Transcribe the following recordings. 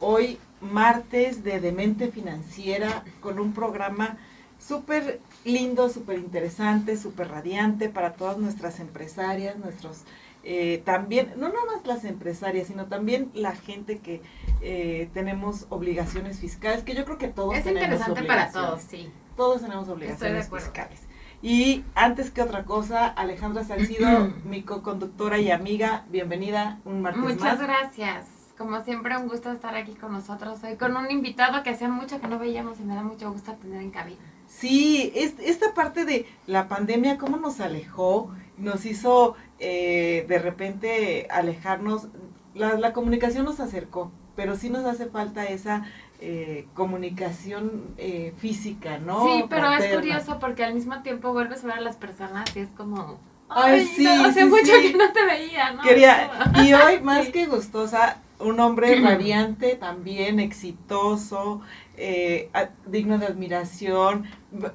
Hoy martes de Demente Financiera con un programa súper lindo, súper interesante, súper radiante para todas nuestras empresarias, nuestros eh, también, no nada más las empresarias, sino también la gente que eh, tenemos obligaciones fiscales, que yo creo que todos es tenemos interesante para todos, sí. Todos tenemos obligaciones fiscales. Y antes que otra cosa, Alejandra Salcido, mi co-conductora y amiga, bienvenida un martes Muchas gracias. Como siempre, un gusto estar aquí con nosotros hoy, con un invitado que hacía mucho que no veíamos y me da mucho gusto tener en cabina. Sí, esta parte de la pandemia, cómo nos alejó, nos hizo eh, de repente alejarnos, la, la comunicación nos acercó, pero sí nos hace falta esa eh, comunicación eh, física, ¿no? Sí, pero es curioso porque al mismo tiempo vuelves a ver a las personas y es como... Ay, sí, hace mucho que no te veía, ¿no? Quería, y hoy más que gustosa, un hombre radiante, también exitoso, eh, digno de admiración.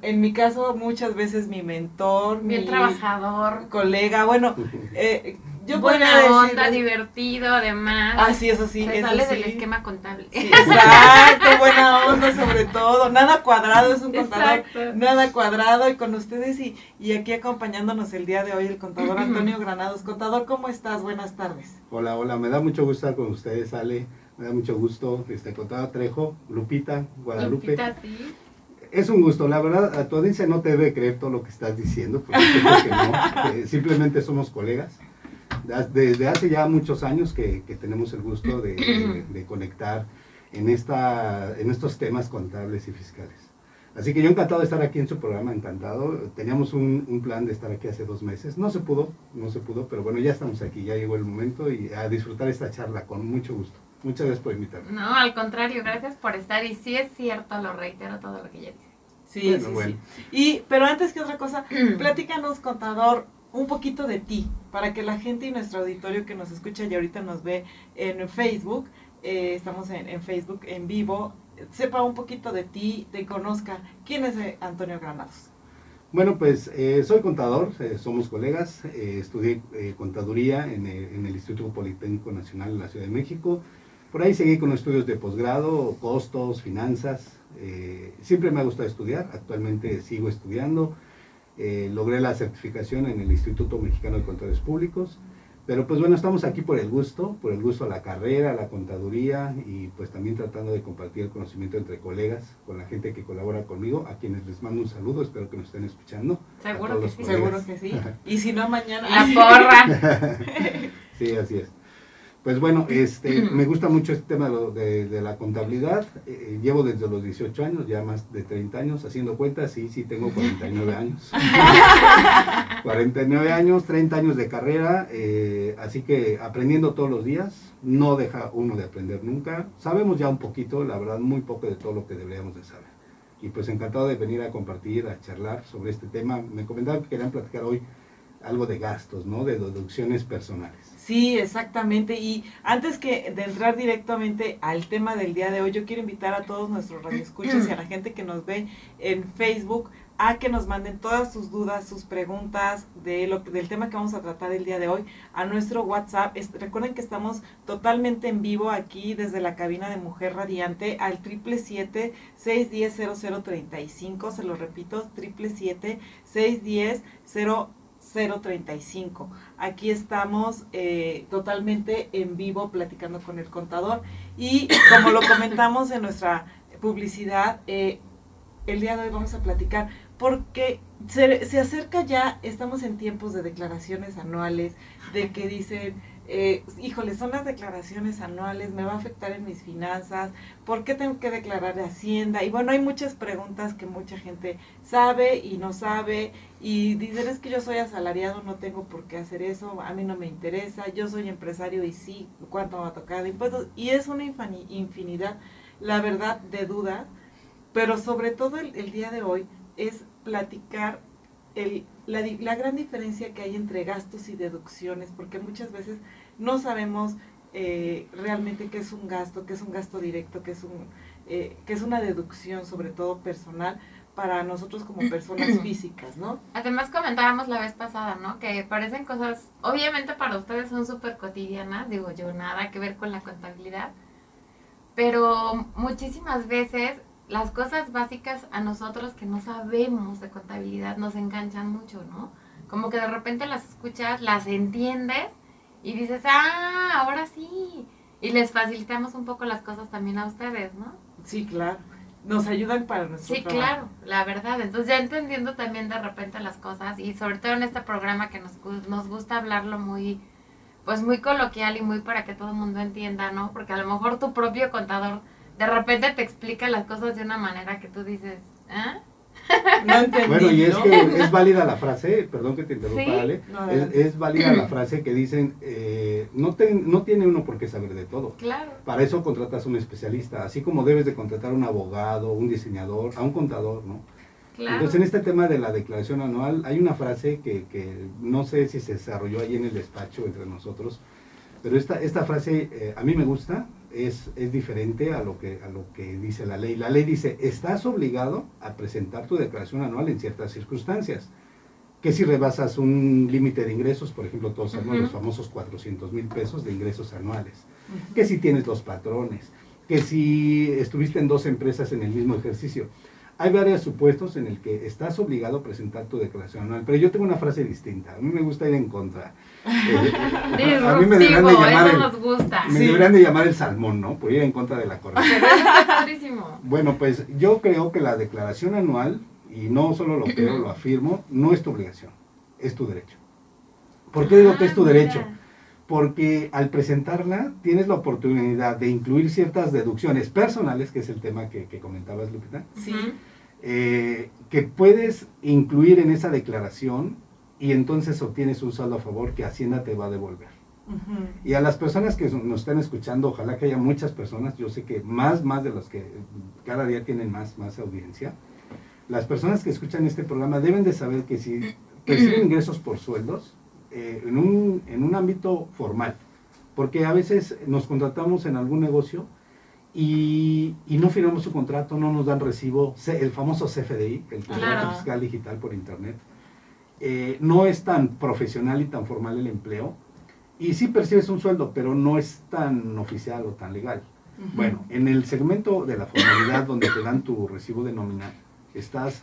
En mi caso, muchas veces mi mentor, Bien mi trabajador, colega. Bueno, eh, yo buena onda, divertido, además. Ah, sí, eso sí. Se sale del esquema contable. exacto, buena onda sobre todo. Nada cuadrado, es un contador. Nada cuadrado. Y con ustedes y, y aquí acompañándonos el día de hoy el contador Antonio Granados. Contador, ¿cómo estás? Buenas tardes. Hola, hola. Me da mucho gusto estar con ustedes, Ale. Me da mucho gusto. Este, contador Trejo, Lupita, Guadalupe. Lupita, sí. Es un gusto, la verdad, a tu audiencia no te debe creer todo lo que estás diciendo, porque creo que no, simplemente somos colegas desde hace ya muchos años que, tenemos el gusto de, conectar en, esta, en estos temas contables y fiscales. Así que yo encantado de estar aquí en su programa, encantado. Teníamos un, plan de estar aquí hace dos meses. No se pudo, no se pudo, pero bueno, ya estamos aquí, ya llegó el momento y a disfrutar esta charla con mucho gusto. Muchas gracias por invitarme. No, al contrario, gracias por estar. Y sí es cierto, lo reitero todo lo que ya dice. Sí, sí, sí. Y, pero antes que otra cosa, platícanos, contador, un poquito de ti, para que la gente y nuestro auditorio que nos escucha y ahorita nos ve en Facebook, eh, estamos en, Facebook en vivo, sepa un poquito de ti, te conozca. ¿Quién es eh, Antonio Granados? Bueno, pues eh, soy contador, somos colegas, estudié contaduría en el, Instituto Politécnico Nacional en la Ciudad de México. Por ahí seguí con estudios de posgrado, costos, finanzas. siempre me ha gustado estudiar, actualmente sigo estudiando. Eh, logré la certificación en el Instituto Mexicano de Contadores Públicos, pero pues bueno, estamos aquí por el gusto, por el gusto a la carrera, a la contaduría y pues también tratando de compartir el conocimiento entre colegas, con la gente que colabora conmigo, a quienes les mando un saludo, espero que nos estén escuchando. Seguro que sí. Seguro que sí. y si no, mañana. La porra. sí, así es. Pues bueno, este, me gusta mucho este tema de, de, la contabilidad. Eh, llevo desde los 18 años, ya más de 30 años, haciendo cuentas, sí, sí, tengo 49 años. 49 años, 30 años de carrera, eh, así que aprendiendo todos los días, no deja uno de aprender nunca. Sabemos ya un poquito, la verdad, muy poco de todo lo que deberíamos de saber. Y pues encantado de venir a compartir, a charlar sobre este tema. Me comentaban que querían platicar hoy algo de gastos, ¿no? De deducciones personales. Sí, exactamente. Y antes que de entrar directamente al tema del día de hoy, yo quiero invitar a todos nuestros radioescuchas y a la gente que nos ve en Facebook a que nos manden todas sus dudas, sus preguntas de lo, del tema que vamos a tratar el día de hoy a nuestro WhatsApp. recuerden que estamos totalmente en vivo aquí desde la cabina de Mujer Radiante al 777-610-0035. Se lo repito, 777-610-0035. 035. Aquí estamos eh, totalmente en vivo platicando con el contador y como lo comentamos en nuestra publicidad, eh, el día de hoy vamos a platicar porque se, se, acerca ya, estamos en tiempos de declaraciones anuales, de que dicen eh, híjole, son las declaraciones anuales, me va a afectar en mis finanzas, ¿por qué tengo que declarar de Hacienda? Y bueno, hay muchas preguntas que mucha gente sabe y no sabe y dicen es que yo soy asalariado, no tengo por qué hacer eso, a mí no me interesa, yo soy empresario y sí, ¿cuánto va a tocar de impuestos? Y es una infinidad, la verdad, de dudas, pero sobre todo el día de hoy es platicar el, la, la, gran diferencia que hay entre gastos y deducciones, porque muchas veces no sabemos eh, realmente qué es un gasto, qué es un gasto directo, qué es, un, eh, qué es una deducción, sobre todo personal, para nosotros como personas físicas, ¿no? Además comentábamos la vez pasada, ¿no? Que parecen cosas, obviamente para ustedes son súper cotidianas, digo yo, nada que ver con la contabilidad, pero muchísimas veces las cosas básicas a nosotros que no sabemos de contabilidad nos enganchan mucho, ¿no? Como que de repente las escuchas, las entiendes y dices, ah, ahora sí. Y les facilitamos un poco las cosas también a ustedes, ¿no? Sí, claro. Nos ayudan para nuestro Sí, claro, la verdad. Entonces ya entendiendo también de repente las cosas y sobre todo en este programa que nos, nos gusta hablarlo muy, pues muy coloquial y muy para que todo el mundo entienda, ¿no? Porque a lo mejor tu propio contador de repente te explica las cosas de una manera que tú dices, ¿ah? No entendí, bueno, y es que es válida la frase, perdón que te interrumpa, Ale, es, válida la frase que dicen, eh, no, no tiene uno por qué saber de todo. Claro. Para eso contratas a un especialista, así como debes de contratar a un abogado, un diseñador, a un contador, ¿no? Claro. Entonces, en este tema de la declaración anual, hay una frase que, que no sé si se desarrolló ahí en el despacho entre nosotros, pero esta, esta frase eh, a mí me gusta, es, es, diferente a lo, que, a lo que dice la ley. La ley dice, estás obligado a presentar tu declaración anual en ciertas circunstancias. Que si rebasas un límite de ingresos, por ejemplo, todos sabemos los famosos 400 mil pesos de ingresos anuales. Que si tienes los patrones. Que si estuviste en dos empresas en el mismo ejercicio. Hay varios supuestos en el que estás obligado a presentar tu declaración anual, pero yo tengo una frase distinta. A mí me gusta ir en contra. Eh, a mí me deberían de llamar el, nos gusta. Me deberían de llamar el salmón, ¿no? Por ir en contra de la corrección. bueno, pues yo creo que la declaración anual, y no solo lo creo, lo afirmo, no es tu obligación, es tu derecho. ¿Por qué digo que es tu ah, derecho? Porque al presentarla tienes la oportunidad de incluir ciertas deducciones personales, que es el tema que, comentabas, Lupita. Sí. Eh, que puedes incluir en esa declaración y entonces obtienes un saldo a favor que Hacienda te va a devolver. Y a las personas que nos están escuchando, ojalá que haya muchas personas, yo sé que más, más de los que cada día tienen más, más audiencia, las personas que escuchan este programa deben de saber que si reciben ingresos por sueldos, eh, en, un, en un ámbito formal, porque a veces nos contratamos en algún negocio y, y, no firmamos su contrato, no nos dan recibo, el famoso CFDI, el contrato fiscal digital por internet. Eh, no es tan profesional y tan formal el empleo, y sí percibes un sueldo, pero no es tan oficial o tan legal. Bueno, en el segmento de la formalidad donde te dan tu recibo de nómina, estás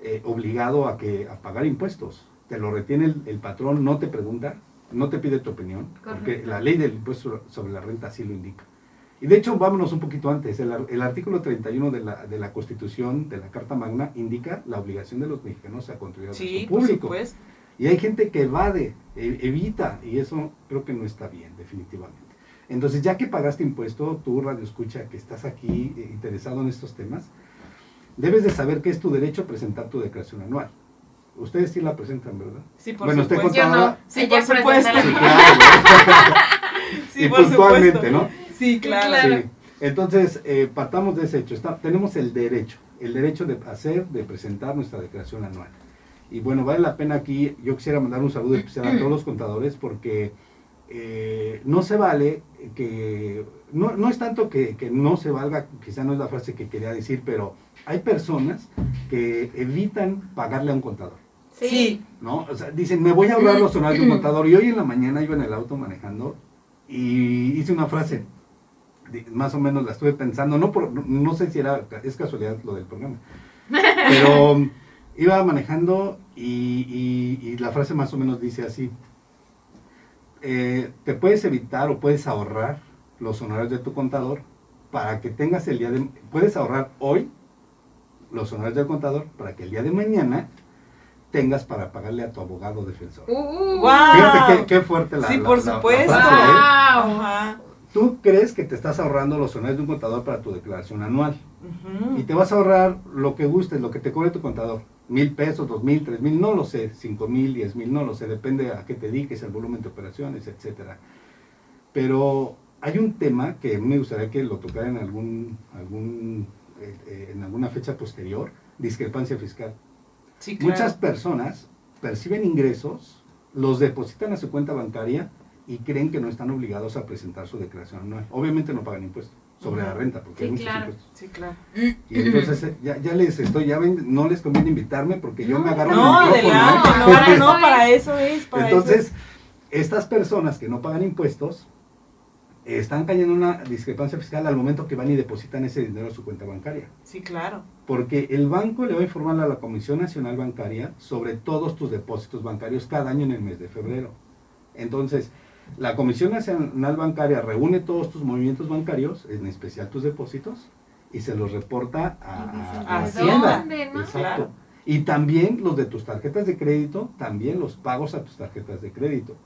eh, obligado a, que, a pagar impuestos te lo retiene el, patrón, no te pregunta, no te pide tu opinión, porque la ley del impuesto sobre la renta así lo indica. Y de hecho, vámonos un poquito antes, el, artículo 31 de la, de la Constitución, de la Carta Magna, indica la obligación de los mexicanos a contribuir sí, público. Y hay gente que evade, e, evita, y eso creo que no está bien, definitivamente. Entonces, ya que pagaste impuesto, tú, Radio Escucha, que estás aquí eh, interesado en estos temas, debes de saber que es tu derecho presentar tu declaración anual. Ustedes sí la presentan, ¿verdad? Sí, por bueno, supuesto. Usted no. Sí, por supuesto. Sí, claro. sí, y puntualmente, ¿no? Sí, claro. Sí. Entonces, eh, partamos de ese hecho. Está, tenemos el derecho, el derecho de hacer, de presentar nuestra declaración anual. Y bueno, vale la pena aquí, yo quisiera mandar un saludo especial a todos los contadores porque eh, no se vale que, no, no es tanto que, que, no se valga, quizá no es la frase que quería decir, pero hay personas que evitan pagarle a un contador. Sí. ¿No? O sea, dicen, me voy a ahorrar los horarios de un contador. Y hoy en la mañana iba en el auto manejando y hice una frase, más o menos la estuve pensando, no, por, no sé si era, es casualidad lo del programa, pero iba manejando y, la frase más o menos dice así, eh, te puedes evitar o puedes ahorrar los honorarios de tu contador para que tengas el día de, puedes ahorrar hoy los honorarios del contador para que el día de mañana tengas para pagarle a tu abogado defensor. Uh, Guau. Fíjate qué, qué fuerte la Sí, la- por la- la supuesto. frase, ¿eh? Wow. Ajá. Tú crees que te estás ahorrando los honores de un contador para tu declaración anual y te vas a ahorrar lo que gustes, lo que te cobre tu contador. Mil pesos, dos mil, tres mil, no lo sé, cinco mil, diez mil, no lo sé, depende a qué te dediques, el volumen de operaciones, etcétera. Pero hay un tema que me gustaría que lo tocara en algún, algún eh, eh, en alguna fecha posterior, discrepancia fiscal. Sí, claro. Muchas personas perciben ingresos, los depositan a su cuenta bancaria y creen que no están obligados a presentar su declaración anual. Obviamente no pagan impuestos sobre la renta, porque Sí, hay muchos claro. impuestos. Sí, claro. Y entonces eh, ya, ya les estoy, ya ven, no les conviene invitarme porque yo No, me agarro No, el micrófono. ¿eh? no, Para no, no, para eso es, para eso Entonces, estas personas que no pagan impuestos están cayendo en una discrepancia fiscal al momento que van y depositan ese dinero a su cuenta bancaria. Sí, claro. Porque el banco le va a informar a la Comisión Nacional Bancaria sobre todos tus depósitos bancarios cada año en el mes de febrero. Entonces, la Comisión Nacional Bancaria reúne todos tus movimientos bancarios, en especial tus depósitos, y se los reporta a, Y dicen, a- ¿de a Hacienda. dónde, no? Exacto. Claro. Y también los de tus tarjetas de crédito, también los pagos a tus tarjetas de crédito.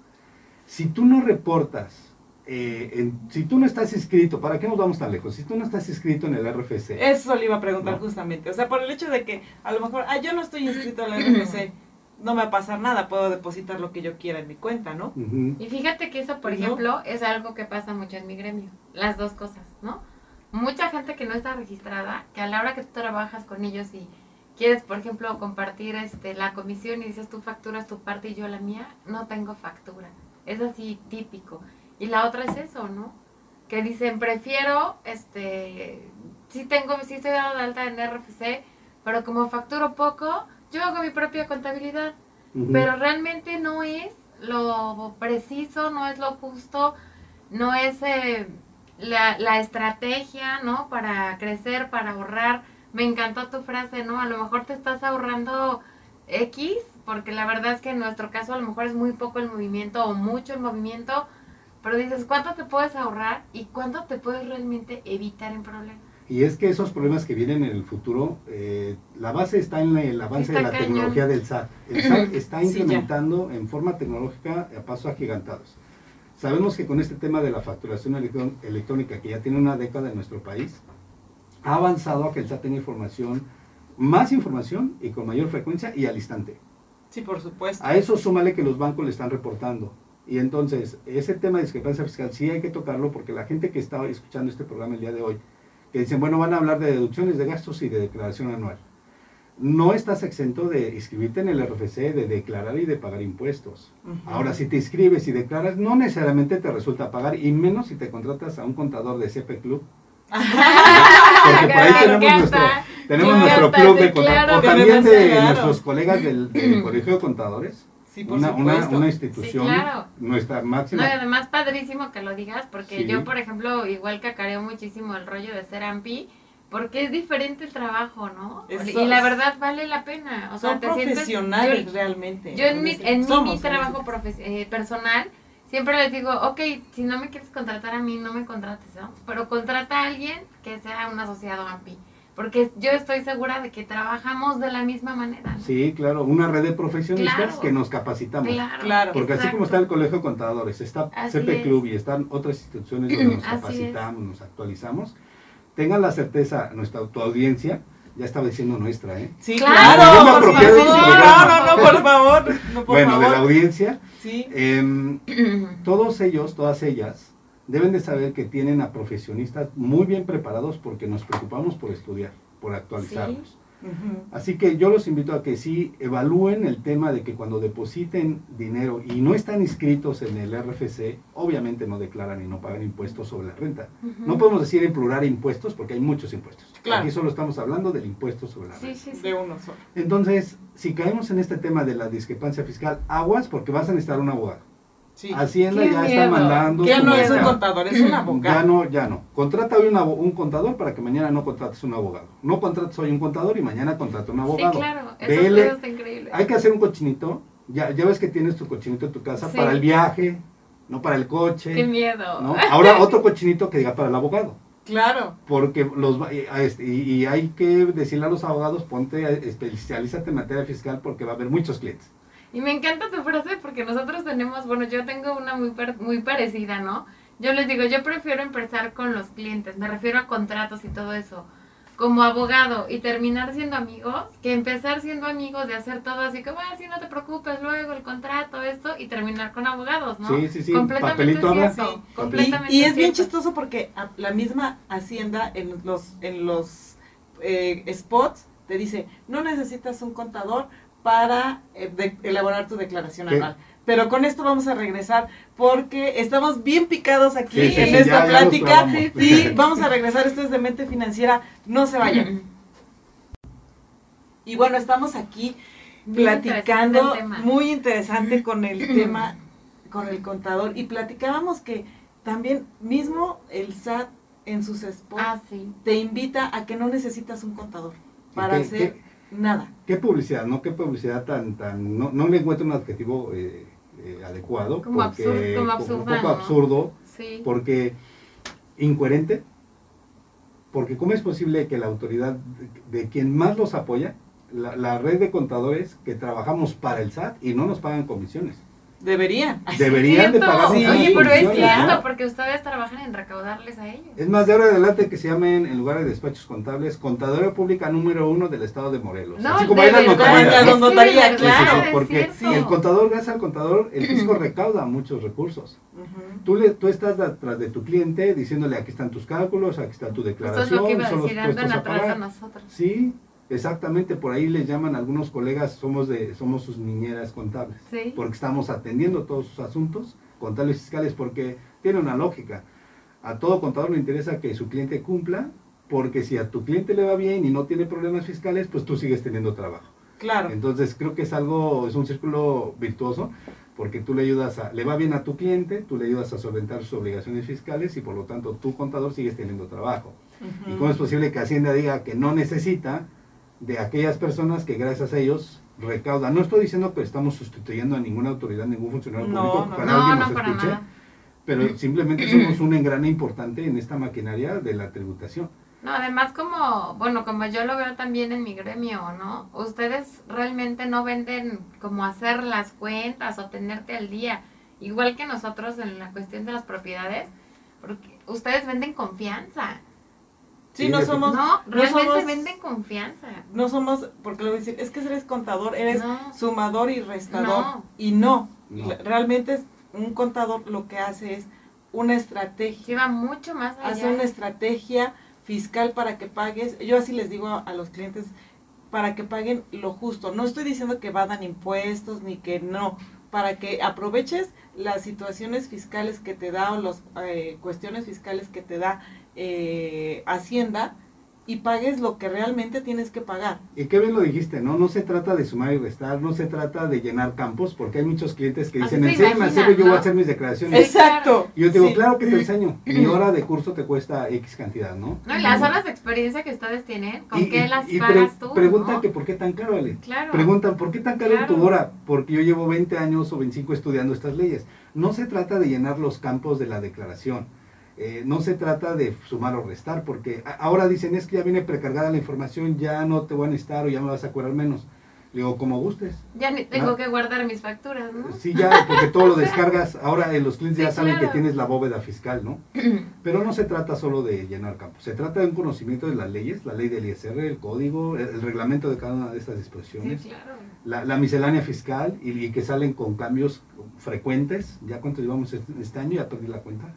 Si tú no reportas, eh, en- si tú no estás inscrito, ¿para qué nos vamos tan lejos? Si tú no estás inscrito en el RFC, Eso le iba a preguntar No. justamente. O sea, por el hecho de que a lo mejor, ah, yo no estoy inscrito al RFC, no me va a pasar nada, puedo depositar lo que yo quiera en mi cuenta, ¿no? Y fíjate que eso, por ¿No? ejemplo, es algo que pasa mucho en mi gremio. Las dos cosas, ¿no? Mucha gente que no está registrada, que a la hora que tú trabajas con ellos y quieres, por ejemplo, compartir este la comisión y dices tú facturas tu parte y yo la mía, no tengo factura. Es así típico. Y la otra es eso, ¿no? Que dicen, prefiero, este, sí tengo, sí estoy dado de alta en RFC, pero como facturo poco, yo hago mi propia contabilidad. Pero realmente no es lo preciso, no es lo justo, no es eh, la, la estrategia, ¿no? Para crecer, para ahorrar. Me encantó tu frase, ¿no? A lo mejor te estás ahorrando X, porque la verdad es que en nuestro caso a lo mejor es muy poco el movimiento o mucho el movimiento, pero dices, ¿cuánto te puedes ahorrar y cuánto te puedes realmente evitar en problemas? Y es que esos problemas que vienen en el futuro, eh, la base está en el avance Está de la cañón. tecnología del SAT. El SAT está Sí, implementando en forma tecnológica a pasos agigantados. Sabemos que con este tema de la facturación electrón- electrónica, que ya tiene una década en nuestro país, ha avanzado a que el SAT tenga información, más información y con mayor frecuencia y al instante. Sí, por supuesto. A eso súmale que los bancos le están reportando. Y entonces, ese tema de discrepancia fiscal sí hay que tocarlo porque la gente que estaba escuchando este programa el día de hoy, que dicen, bueno, van a hablar de deducciones de gastos y de declaración anual. No estás exento de inscribirte en el RFC, de declarar y de pagar impuestos. Ahora, si te inscribes y declaras, no necesariamente te resulta pagar, y menos si te contratas a un contador de CP Club. Porque por ahí tenemos nuestro, tenemos nuestro club de contadores. o también de nuestros colegas del, del Colegio de Contadores Sí, por una, una, supuesto. una institución, Sí, claro. nuestra No, máxima. y además padrísimo que lo digas, porque Sí. yo, por ejemplo, igual cacareo muchísimo el rollo de ser AMPI, porque es diferente el trabajo, ¿no? Y la verdad vale la pena. O sea, Son te sientes- yo- realmente. Yo en mi, en mi- Somos mi trabajo eh, personal siempre les digo, ok, si no me quieres contratar a mí, no me contrates, ¿no? Pero contrata a alguien que sea un asociado AMPI, porque yo estoy segura de que trabajamos de la misma manera. ¿no? Sí, claro, una red de profesionistas Claro. que nos capacitamos. Claro, Claro. Porque así como está el Colegio de Contadores, está Así CP es. Club y están otras instituciones donde nos capacitamos, nos actualizamos, tengan la certeza, nuestra tu audiencia, ya estaba diciendo nuestra, ¿eh? Sí, Claro, por favor. No, no, no, por favor. No, por bueno, de la audiencia, Sí. em, todos ellos, todas ellas, deben de saber que tienen a profesionistas muy bien preparados porque nos preocupamos por estudiar, por actualizarnos. Así que yo los invito a que sí evalúen el tema de que cuando depositen dinero y no están inscritos en el RFC, obviamente no declaran y no pagan impuestos sobre la renta. No podemos decir en plural impuestos porque hay muchos impuestos. Claro. Aquí solo estamos hablando del impuesto sobre la Sí, renta. sí, sí. De uno solo. Entonces, si caemos en este tema de la discrepancia fiscal, aguas porque vas a necesitar un abogado. Sí. Hacienda Qué ya miedo. está mandando. Ya no es un contador, es un Ya abogado. no, ya no. Contrata hoy un, un contador para que mañana no contrates un abogado. No contrates hoy un contador y mañana contrata un abogado. Sí, claro, eso, está increíble. Hay que hacer un cochinito. Ya, ya ves que tienes tu cochinito en tu casa Sí. para el viaje, no para el coche. Qué miedo. ¿no? Ahora otro cochinito que diga para el abogado. Claro. Porque los va- y- a este- y, y hay que decirle a los abogados, ponte, especialízate en materia fiscal porque va a haber muchos clientes. Y me encanta tu frase porque nosotros tenemos, bueno, yo tengo una muy, muy parecida, ¿no? Yo les digo, yo prefiero empezar con los clientes, me refiero a contratos y todo eso, como abogado y terminar siendo amigos, que empezar siendo amigos de hacer todo así como, ah, sí, no te preocupes, luego el contrato, esto, y terminar con abogados, ¿no? Sí, sí, sí, Completamente papelito cierto, Sí. completamente Y, y es bien chistoso porque la misma Hacienda en los, en los eh, spots te dice, no necesitas un contador para eh, de- elaborar tu declaración ¿Qué? anual. Pero con esto vamos a regresar porque estamos bien picados aquí Sí, sí, en sí, esta ya- plática. Sí, vamos a regresar. Esto es de mente financiera. No se vayan. Y bueno, estamos aquí platicando interesante muy interesante con el tema con el contador y platicábamos que también mismo el SAT en sus spots Ah, sí. te invita a que no necesitas un contador para ¿Qué- hacer qué- nada. ¿Qué publicidad? ¿No? ¿Qué publicidad tan, tan, no, no le encuentro un adjetivo eh, eh, adecuado? Como porque, absurdo, como un absurda, poco ¿no? absurdo, Sí. porque incoherente, porque ¿cómo es posible que la autoridad de, de quien más los apoya, la, la red de contadores que trabajamos para el SAT y no nos pagan comisiones? Deberían. Deberían de pagarnos Sí, Oye, pero es ¿no? cierto, porque ustedes trabajan en recaudarles a ellos. Es más, de ahora en adelante que se llamen, en lugar de despachos contables, Contadora Pública número uno del Estado de Morelos. No, Así como de hay las verdad, notarías, es notaría, de Sí, sí, verdad, sí, es porque cierto. el contador, gracias al contador, el fisco recauda muchos recursos. Ujú. Tú, le, tú estás atrás de tu cliente diciéndole aquí están tus cálculos, aquí está tu Esto es declaración, lo que iba a decir, andan atrás de pagar. nosotros. Sí, exactamente, por ahí les llaman algunos colegas, somos de somos sus niñeras contables, Sí. porque estamos atendiendo todos sus asuntos contables fiscales, porque tiene una lógica. A todo contador le interesa que su cliente cumpla, porque si a tu cliente le va bien y no tiene problemas fiscales, pues tú sigues teniendo trabajo. Claro. Entonces creo que es algo, es un círculo virtuoso, porque tú le ayudas a, le va bien a tu cliente, tú le ayudas a solventar sus obligaciones fiscales y por lo tanto tu contador sigues teniendo trabajo. ¿Y cómo es posible que Hacienda diga que no necesita de aquellas personas que gracias a ellos recaudan? No estoy diciendo que estamos sustituyendo a ninguna autoridad, ningún funcionario No, público, no, para No, alguien no, nos para escuche, nada. pero simplemente somos un engrane importante en esta maquinaria de la tributación. No, además como, bueno, como yo lo veo también en mi gremio, ¿no? Ustedes realmente no venden como hacer las cuentas o tenerte al día, igual que nosotros en la cuestión de las propiedades, porque ustedes venden confianza, Sí, Sí, no somos, ¿no? Realmente somos- venden confianza. no somos, porque lo dicen, es que eres contador, eres No. sumador y restador. No. Y no, realmente es- un contador lo que hace es una estrategia. Lleva mucho más allá. hace una estrategia fiscal para que pagues, yo así les digo a, a los clientes, para que paguen lo justo. No estoy diciendo que vadan impuestos ni que no, para que aproveches las situaciones fiscales que te da o las cuestiones fiscales que te da eh, Hacienda y pagues lo que realmente tienes que pagar. Y qué bien lo dijiste, ¿no? No se trata de sumar y restar, no se trata de llenar campos, porque hay muchos clientes que dicen, se enséñame a imaginan, hacerlo, yo voy a hacer mis declaraciones. Es- Exacto. Y yo te digo, Sí. claro que te enseño. Mi hora de curso te cuesta X cantidad, ¿no? No, y las horas de experiencia que ustedes tienen, ¿con Y- qué y- las y pre- pagas tú? Preguntan no? que por qué tan caro, Ale. Claro. Preguntan, ¿por qué tan caro Claro. tu hora? Porque yo llevo 20 años o 25 estudiando estas leyes. No se trata de llenar los campos de la declaración. Eh, no se trata de sumar o restar, porque ahora dicen, es que ya viene precargada la información, ya no te voy a necesitar o ya me vas a cobrar menos. Le digo, como gustes. Ya ni tengo ¿No? que guardar mis facturas, ¿no? Sí, ya, porque todo lo descargas. Ahora eh, los clientes Sí, ya saben claro. que tienes la bóveda fiscal, ¿no? Pero no se trata solo de llenar campos. Se trata de un conocimiento de las leyes, la ley del ISR, el código, el, el reglamento de cada una de estas Sí, disposiciones, claro. la, la miscelánea fiscal y, y que salen con cambios frecuentes. Ya cuántos llevamos este, este año, ya perdí la cuenta.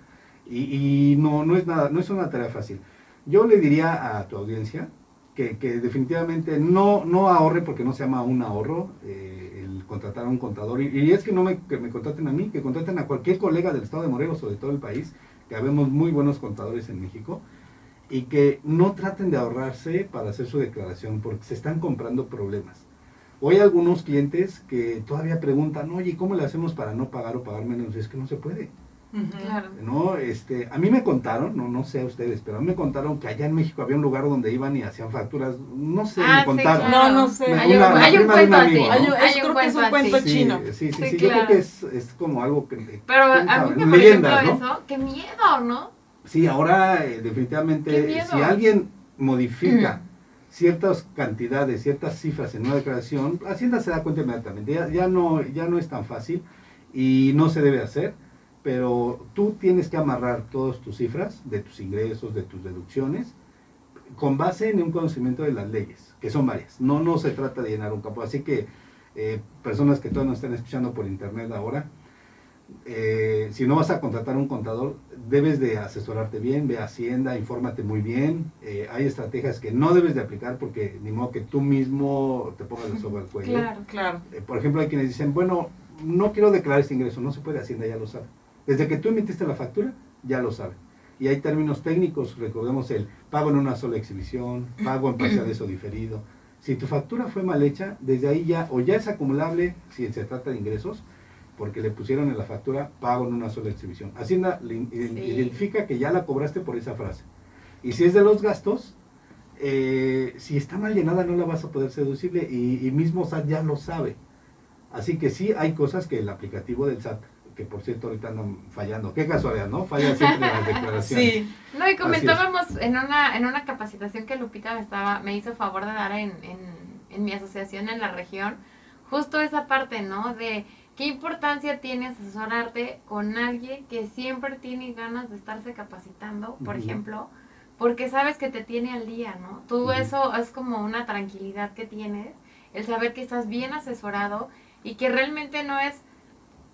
Y, no, no es nada, no es una tarea fácil. Yo le diría a tu audiencia que, definitivamente no, no ahorre porque no se llama un ahorro eh, el contratar a un contador. Y, y es que no me, que me contraten a mí, que contraten a cualquier colega del estado de Morelos o de todo el país, que habemos muy buenos contadores en México, y que no traten de ahorrarse para hacer su declaración porque se están comprando problemas. Hoy hay algunos clientes que todavía preguntan, oye, ¿cómo le hacemos para no pagar o pagar menos? Es que no se puede. Claro. No, este, a mí me contaron, no, no sé a ustedes, pero a mí me contaron que allá en México había un lugar donde iban y hacían facturas, no sé, Ah, me sí, contaron. claro. No, no sé. Me- Hay un, una- hay cuento así. ¿no? Hay un- Hay es- un creo que es un cuento cuento así. Chino. sí, sí, Sí, sí, yo creo que es, es como algo que... Pero a mí que, por leyendas, ejemplo, ¿no? eso, qué miedo, ¿no? Sí, ahora eh, definitivamente si alguien modifica ciertas cantidades, ciertas cifras en una declaración, Hacienda se da cuenta inmediatamente. Ya, ya no, ya no es tan fácil y no se debe hacer, pero tú tienes que amarrar todas tus cifras de tus ingresos, de tus deducciones, con base en un conocimiento de las leyes, que son varias. No, no se trata de llenar un campo. Así que eh, personas que todavía nos están escuchando por internet ahora, eh, si no vas a contratar un contador, debes de asesorarte bien, ve a Hacienda, infórmate muy bien. Eh, hay estrategias que no debes de aplicar porque ni modo que tú mismo te pongas la soga al cuello. Claro. Claro. Por ejemplo, hay quienes dicen, bueno, no quiero declarar este ingreso, no se puede, Hacienda ya lo sabe. Desde que tú emitiste la factura, ya lo sabe. Y hay términos técnicos, recordemos el pago en una sola exhibición, pago en parciales o diferido. Si tu factura fue mal hecha, desde ahí ya, o ya es acumulable, si se trata de ingresos, porque le pusieron en la factura pago en una sola exhibición. Hacienda le identifica que ya la cobraste por esa frase. Y si es de los gastos, eh, si está mal llenada no la vas a poder ser deducible y, y mismo SAT ya lo sabe. Así que sí hay cosas que el aplicativo del SAT, que por cierto ahorita andan fallando, qué casualidad, ¿no? Falla siempre las declaraciones. Sí, No, y comentábamos en una, en una capacitación que Lupita me estaba, me hizo favor de dar en, en, en mi asociación en la región, justo esa parte, ¿no? De qué importancia tiene asesorarte con alguien que siempre tiene ganas de estarse capacitando, por ejemplo, porque sabes que te tiene al día, ¿no? Tú eso es como una tranquilidad que tienes, el saber que estás bien asesorado y que realmente no es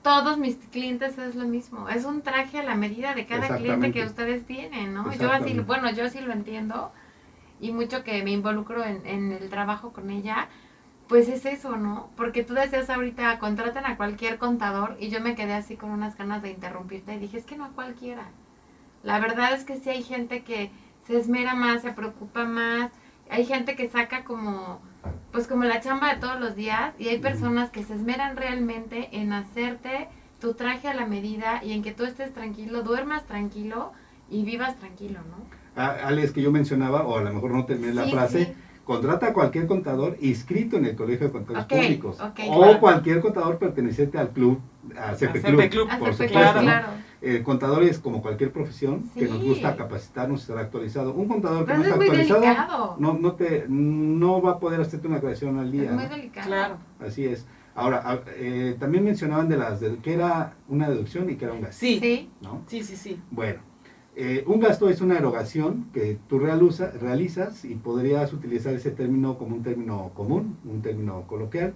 todos mis clientes es lo mismo, es un traje a la medida de cada cliente que ustedes tienen, ¿no? Yo así, bueno, yo sí lo entiendo y mucho que me involucro en, en el trabajo con ella, pues es eso, ¿no? Porque tú decías ahorita, contraten a cualquier contador y yo me quedé así con unas ganas de interrumpirte y dije, es que no a cualquiera. La verdad es que sí hay gente que se esmera más, se preocupa más, hay gente que saca como, pues como la chamba de todos los días y hay personas que se esmeran realmente en hacerte tu traje a la medida y en que tú estés tranquilo, duermas tranquilo y vivas tranquilo, ¿no? Ah, Alex, que yo mencionaba, o a lo mejor no terminé la frase, sí. contrata a cualquier contador inscrito en el Colegio de Contadores Públicos. o claro. cualquier contador perteneciente al club, a CP A Club. CP Club, por sí, supuesto, claro, ¿no? El contador es como cualquier profesión que nos gusta capacitarnos, estar actualizado. Un contador que Pero no es está actualizado no, no, te, no va a poder hacerte una creación al día. Es muy ¿no? delicado. claro. Así es. Ahora, a- eh, también mencionaban de las de, que era una deducción y que era un gasto. Sí, Sí. ¿no? sí, sí, sí. Bueno, eh, un gasto es una erogación que tú realuza- realizas y podrías utilizar ese término como un término común, un término coloquial,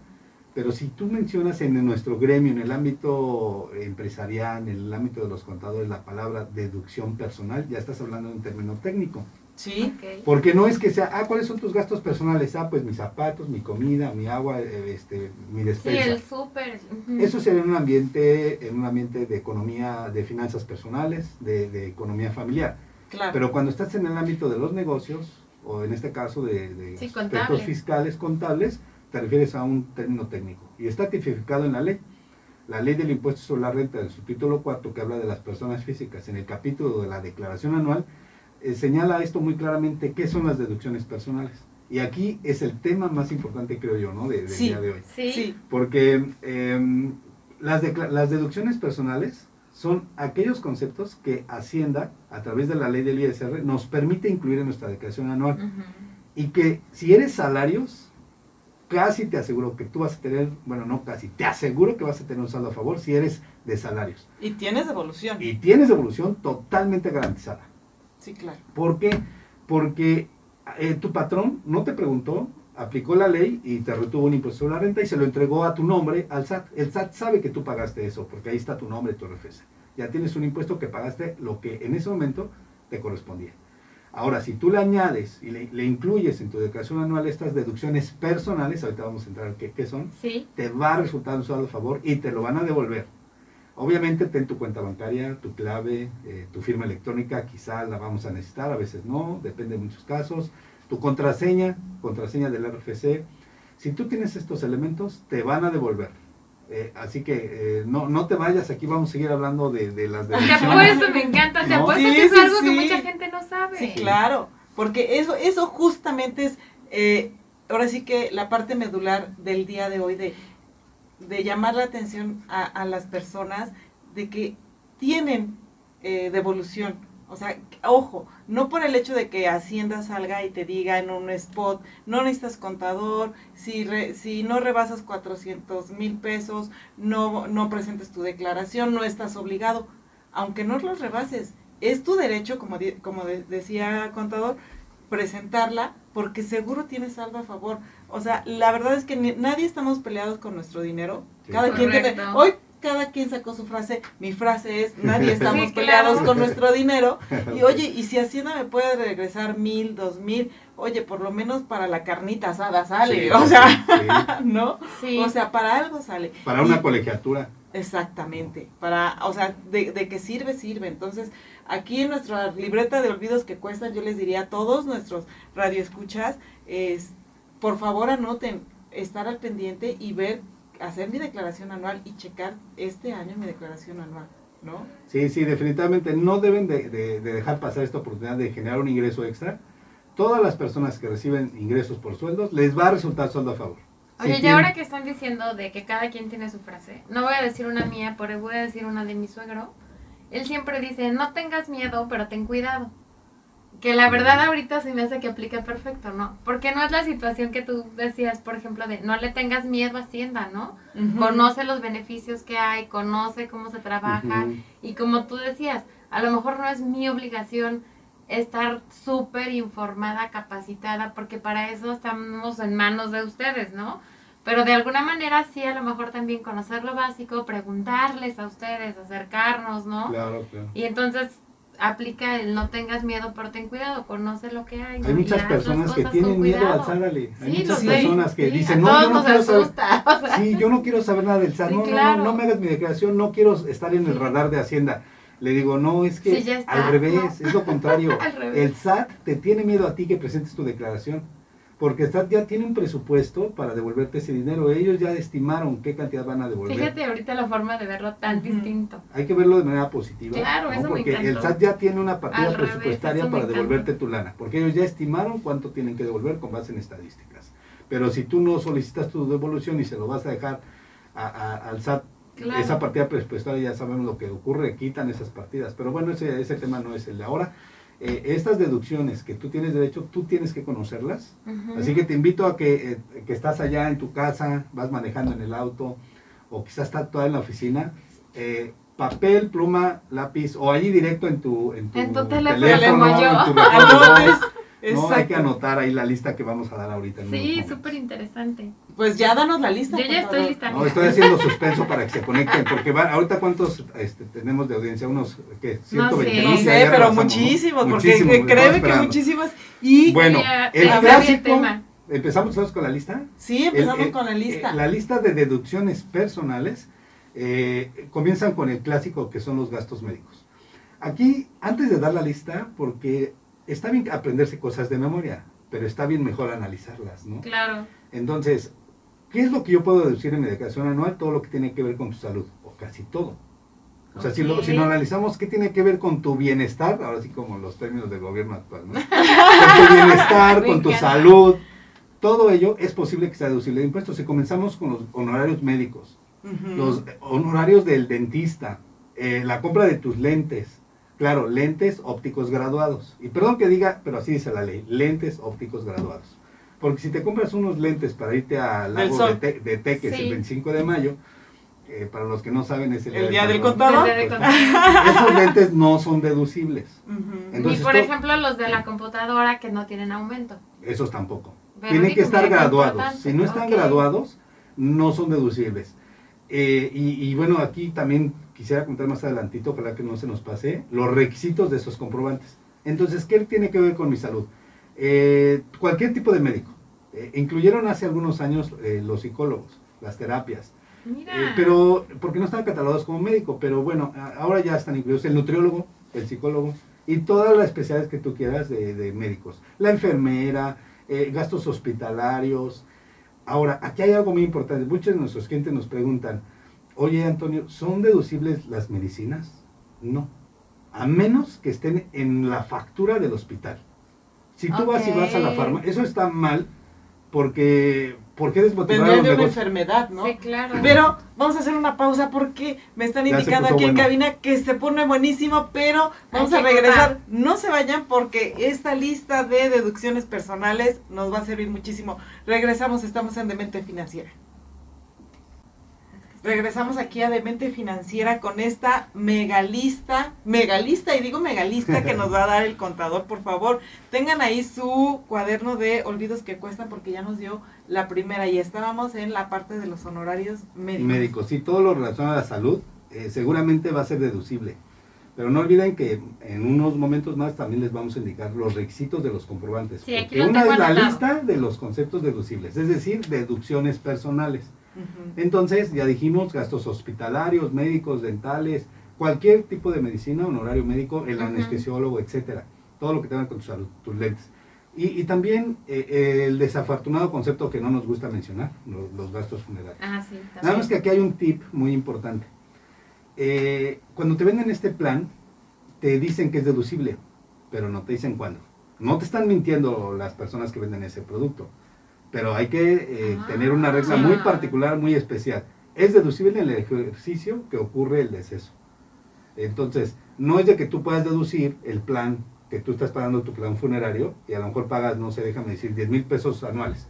pero si tú mencionas en nuestro gremio, en el ámbito empresarial, en el ámbito de los contadores, la palabra deducción personal, ya estás hablando de un término técnico. Sí. Porque no es que sea, ah, ¿cuáles son tus gastos personales? Ah, pues mis zapatos, mi comida, mi agua, este, mi Sí, despensa. el súper. Eso sería en un ambiente, en un ambiente de economía, de finanzas personales, de, de economía familiar. claro. Pero cuando estás en el ámbito de los negocios, o en este caso de, de Sí, aspectos fiscales, contables, te refieres a un término técnico. Y está tipificado en la ley. La ley del impuesto sobre la renta, en su título 4, que habla de las personas físicas, en el capítulo de la declaración anual, eh, señala esto muy claramente, qué son las deducciones personales. Y aquí es el tema más importante, creo yo, ¿no? De, del Sí. día de hoy. Sí. Sí, Porque em, las, las deducciones personales son aquellos conceptos que Hacienda, a través de la ley del ISR, nos permite incluir en nuestra declaración anual. Y que si eres salarios, casi te aseguro que tú vas a tener, bueno, no casi, te aseguro que vas a tener un saldo a favor si eres de salarios. y tienes devolución. Y tienes devolución totalmente garantizada. Sí, claro. ¿Por qué? Porque eh, tu patrón no te preguntó, aplicó la ley y te retuvo un impuesto sobre la renta y se lo entregó a tu nombre al SAT. El SAT sabe que tú pagaste eso, porque ahí está tu nombre, tu RFC. Ya tienes un impuesto que pagaste lo que en ese momento te correspondía. Ahora, si tú le añades y le, le incluyes en tu declaración anual estas deducciones personales, ahorita vamos a entrar qué, qué son, Sí. te va a resultar un saldo a favor y te lo van a devolver. Obviamente ten tu cuenta bancaria, tu clave, eh, tu firma electrónica, quizá la vamos a necesitar, a veces no, depende de muchos casos. Tu contraseña, contraseña del RFC. Si tú tienes estos elementos, te van a devolver. Eh, así que eh, no, no te vayas, aquí vamos a seguir hablando de, de las Te deducciones. apuesto, me encanta, te No. apuesto Sí, que es sí, algo que mucha gente no sabe. Sí, claro. Porque eso, eso justamente es, eh, ahora sí que la parte medular del día de hoy de, de llamar la atención a, a las personas de que tienen eh, devolución O sea, ojo, no por el hecho de que Hacienda salga y te diga en un spot, no necesitas contador, si, si no rebasas 400 mil pesos, no, no presentes tu declaración, no estás obligado, aunque no los rebases. Es tu derecho, como, como decía contador, presentarla porque seguro tienes saldo a favor. O sea, la verdad es que nadie estamos peleados con nuestro dinero. Cada quien tiene, hoy cada quien sacó su frase, mi frase es, nadie estamos peleados con nuestro dinero, y oye, y si Hacienda me puede regresar mil, dos mil, oye, por lo menos para la carnita asada sale, o sea, ¿no? O sea, para algo sale. Para una colegiatura. Exactamente, para, o sea, de, de que sirve, sirve. Entonces, aquí en nuestra libreta de olvidos que cuestan, yo les diría a todos nuestros radioescuchas, es, por favor anoten, estar al pendiente y ver hacer mi declaración anual y checar este año mi declaración anual, ¿no? Sí, sí, definitivamente no deben de, dejar pasar esta oportunidad de generar un ingreso extra. Todas las personas que reciben ingresos por sueldos les va a resultar sueldo a favor. Oye, y ahora que están diciendo de que cada quien tiene su frase, no voy a decir una mía, pero voy a decir una de mi suegro. Él siempre dice, no tengas miedo, pero ten cuidado. Que la verdad ahorita se me hace que aplique perfecto, ¿no? Porque no es la situación que tú decías, por ejemplo, de no le tengas miedo a Hacienda, ¿no? Conoce los beneficios que hay, conoce cómo se trabaja y como tú decías, a lo mejor no es mi obligación estar súper informada, capacitada, porque para eso estamos en manos de ustedes, ¿no? Pero de alguna manera sí, a lo mejor también conocer lo básico, preguntarles a ustedes, acercarnos, ¿no? Claro, claro. Y entonces aplica el no tengas miedo, pero ten cuidado, conoce lo que hay. Hay muchas personas que tienen miedo al SAT, Hay muchas personas que dicen, no, yo no quiero saber, sí, yo no quiero saber nada del SAT, no, no, no, me hagas mi declaración, no quiero estar en el radar de Hacienda. Le digo, no, es que al revés, es lo contrario. el SAT te tiene miedo a ti que presentes tu declaración porque SAT ya tiene un presupuesto para devolverte ese dinero. Ellos ya estimaron qué cantidad van a devolver. Fíjate ahorita la forma de verlo tan distinto. Hay que verlo de manera positiva. Claro, eso Porque el SAT ya tiene una partida presupuestaria para devolverte tu lana, porque ellos ya estimaron cuánto tienen que devolver con base en estadísticas. Pero si tú no solicitas tu devolución y se lo vas a dejar al SAT, esa partida presupuestaria ya sabemos lo que ocurre, quitan esas partidas. Pero bueno, ese, ese tema no es el de ahora. Eh, estas deducciones que tú tienes derecho, tú tienes que conocerlas. Así que te invito a que, eh, que, estás allá en tu casa, vas manejando en el auto, o quizás estás toda en la oficina, eh, papel, pluma, lápiz, o allí directo en tu, en tu, teléfono, en tu No, hay que anotar ahí la lista que vamos a dar ahorita. sí, súper interesante. Pues ya danos la lista. Yo ya estoy lista. No, estoy haciendo suspenso para que se conecten, porque va, ahorita cuántos este, tenemos de audiencia, unos, ¿qué? 120 no, sé, pero muchísimos, porque créeme que muchísimos. Y bueno, el clásico, ¿empezamos con la lista? Sí, empezamos con la lista. la lista de deducciones personales eh, comienzan con el clásico que son los gastos médicos. Aquí, antes de dar la lista, porque está bien aprenderse cosas de memoria, pero está bien mejor analizarlas, ¿no? Claro. Entonces, ¿qué es lo que yo puedo deducir en mi declaración anual? Todo lo que tiene que ver con tu salud, o casi todo. O sea, si, lo, si analizamos qué tiene que ver con tu bienestar, ahora sí como los términos del gobierno actual, ¿no? con tu bienestar, con tu salud, todo ello es posible que sea deducible de impuestos. Si comenzamos con los honorarios médicos, los honorarios del dentista, eh, la compra de tus lentes, Claro, lentes ópticos graduados. Y perdón que diga, pero así dice la ley, lentes ópticos graduados. Porque si te compras unos lentes para irte al lago de, de, Teques el 25 de mayo, eh, para los que no saben es el, día del contador. esos lentes no son deducibles. y por ejemplo los de la computadora que no tienen aumento. Esos tampoco. Tienen que estar graduados. Si no están graduados, no son deducibles. Eh, y, y, bueno, aquí también quisiera contar más adelantito, ojalá que no se nos pase, los requisitos de esos comprobantes. Entonces, ¿qué tiene que ver con mi salud? Eh, cualquier tipo de médico. Eh, incluyeron hace algunos años eh, los psicólogos, las terapias. pero, porque no están catalogados como médico, pero bueno, ahora ya están incluidos el nutriólogo, el psicólogo y todas las especialidades que tú quieras de, de médicos. La enfermera, gastos hospitalarios. Ahora, aquí hay algo muy importante. Muchos de nuestros clientes nos preguntan, Oye, Antonio, ¿son deducibles las medicinas? No. A menos que estén en la factura del hospital. Si tú vas y vas a la farmacia, eso está mal porque ¿por qué desmotivar Vendría de una enfermedad, ¿no? Sí, claro. Pero vamos a hacer una pausa porque me están Ya indicando aquí en cabina que se pone buenísimo, pero vamos Hay a regresar. No se vayan porque esta lista de deducciones personales nos va a servir muchísimo. Regresamos, estamos en Demente Financiera. Regresamos aquí a Demente Financiera con esta megalista, megalista, y digo megalista que nos va a dar el contador, por favor. Tengan ahí su cuaderno de olvidos que cuestan porque ya nos dio la primera y estábamos en la parte de los honorarios médicos. Médicos, sí, todo lo relacionado a la salud eh, seguramente va a ser deducible. Pero no olviden que en unos momentos más también les vamos a indicar los requisitos de los comprobantes. Sí, aquí porque lo una es la lista de los conceptos deducibles, es decir, deducciones personales. Entonces, ya dijimos, gastos hospitalarios, médicos, dentales, cualquier tipo de medicina, honorario médico, el anestesiólogo, etcétera. Todo lo que tenga con tu salud, tus lentes. Y, y también eh, el desafortunado concepto que no nos gusta mencionar, los, los gastos funerarios. Ah, sí. Nada más que aquí hay un tip muy importante. Eh, cuando te venden este plan, te dicen que es deducible, pero no te dicen cuándo. No te están mintiendo las personas que venden ese producto, pero hay que eh, Ah. tener una regla muy particular, muy especial. Es deducible en el ejercicio que ocurre el deceso. Entonces, no es de que tú puedas deducir el plan que tú estás pagando tu plan funerario y a lo mejor pagas, no sé, déjame decir, 10 mil pesos anuales.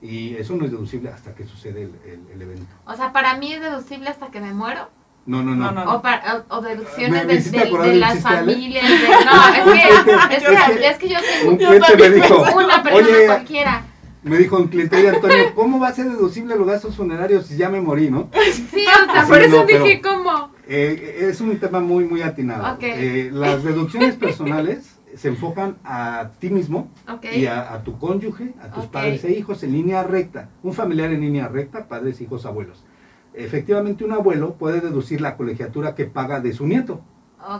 Y eso no es deducible hasta que sucede el, el- el evento. O sea, para mí es deducible hasta que me muero. No, no, no. No, no. O, para- o, o deducciones de, de un las familias. de- no, es que, es, que, es que yo soy Un dijo, una persona oye, cualquiera. Me dijo un cliente, oye Antonio, ¿cómo va a ser deducible los gastos funerarios si ya me morí, no? Sí, o sea, Sí, por eso no, pero- dije como. Eh, es un tema muy, muy atinado. Eh, las deducciones personales se enfocan a ti mismo y a, a tu cónyuge, a tus padres e hijos en línea recta. Un familiar en línea recta, padres, hijos, abuelos. Efectivamente, un abuelo puede deducir la colegiatura que paga de su nieto.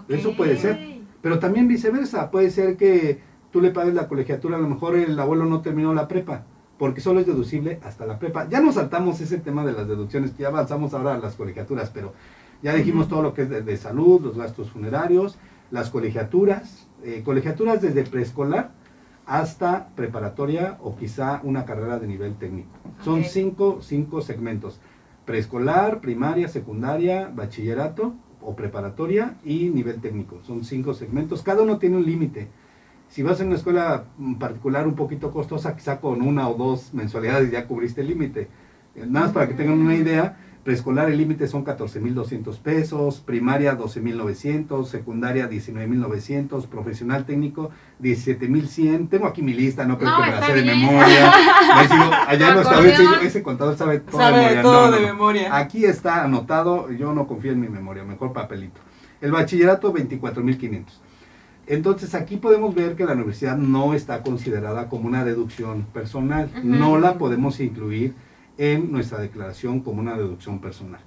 Eso puede ser. Pero también viceversa, puede ser que tú le pagues la colegiatura, a lo mejor el abuelo no terminó la prepa, porque solo es deducible hasta la prepa. Ya nos saltamos ese tema de las deducciones, que ya avanzamos ahora a las colegiaturas, pero ya dijimos todo lo que es de, de salud, los gastos funerarios, las colegiaturas, eh, colegiaturas desde preescolar hasta preparatoria o quizá una carrera de nivel técnico. Son cinco, cinco segmentos, preescolar, primaria, secundaria, bachillerato o preparatoria y nivel técnico. Son cinco segmentos, cada uno tiene un límite. Si vas a una escuela particular un poquito costosa, quizá con una o dos mensualidades ya cubriste el límite. Eh, Nada más para que tengan una idea, preescolar el límite son 14.200 pesos, primaria 12.900, secundaria 19.900, profesional técnico 17.100. Tengo aquí mi lista, no creo No, que me la sé de memoria. Digo, allá no está ese, ese contador sabe todo de Sabe memoria. todo No, no, de no. memoria. Aquí está anotado, yo no confío en mi memoria, mejor papelito. El bachillerato 24.500. Entonces aquí podemos ver que la universidad no está considerada como una deducción personal, no la podemos incluir en nuestra declaración como una deducción personal.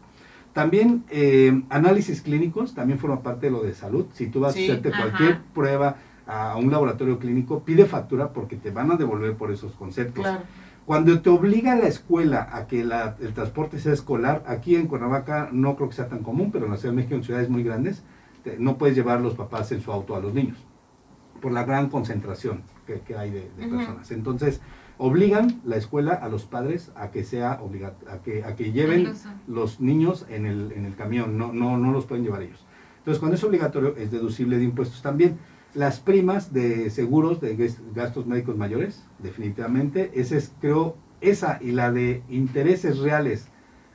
También eh, análisis clínicos también forma parte de lo de salud. Si tú vas Sí, a hacerte ajá. cualquier prueba a un laboratorio clínico, pide factura porque te van a devolver por esos conceptos. Claro. Cuando te obliga la escuela a que la- el transporte sea escolar, aquí en Cuernavaca no creo que sea tan común, pero en la Ciudad de México, en ciudades muy grandes, no puedes llevar los papás en su auto a los niños, por la gran concentración que, que hay de, personas. Entonces, obligan la escuela a los padres a que sea a que, a que lleven los niños en el, en el camión, no, no, no los pueden llevar ellos. Entonces, cuando es obligatorio, es deducible de impuestos también. Las primas de seguros de gas- gastos médicos mayores, definitivamente, esa es, creo, esa y la de intereses reales.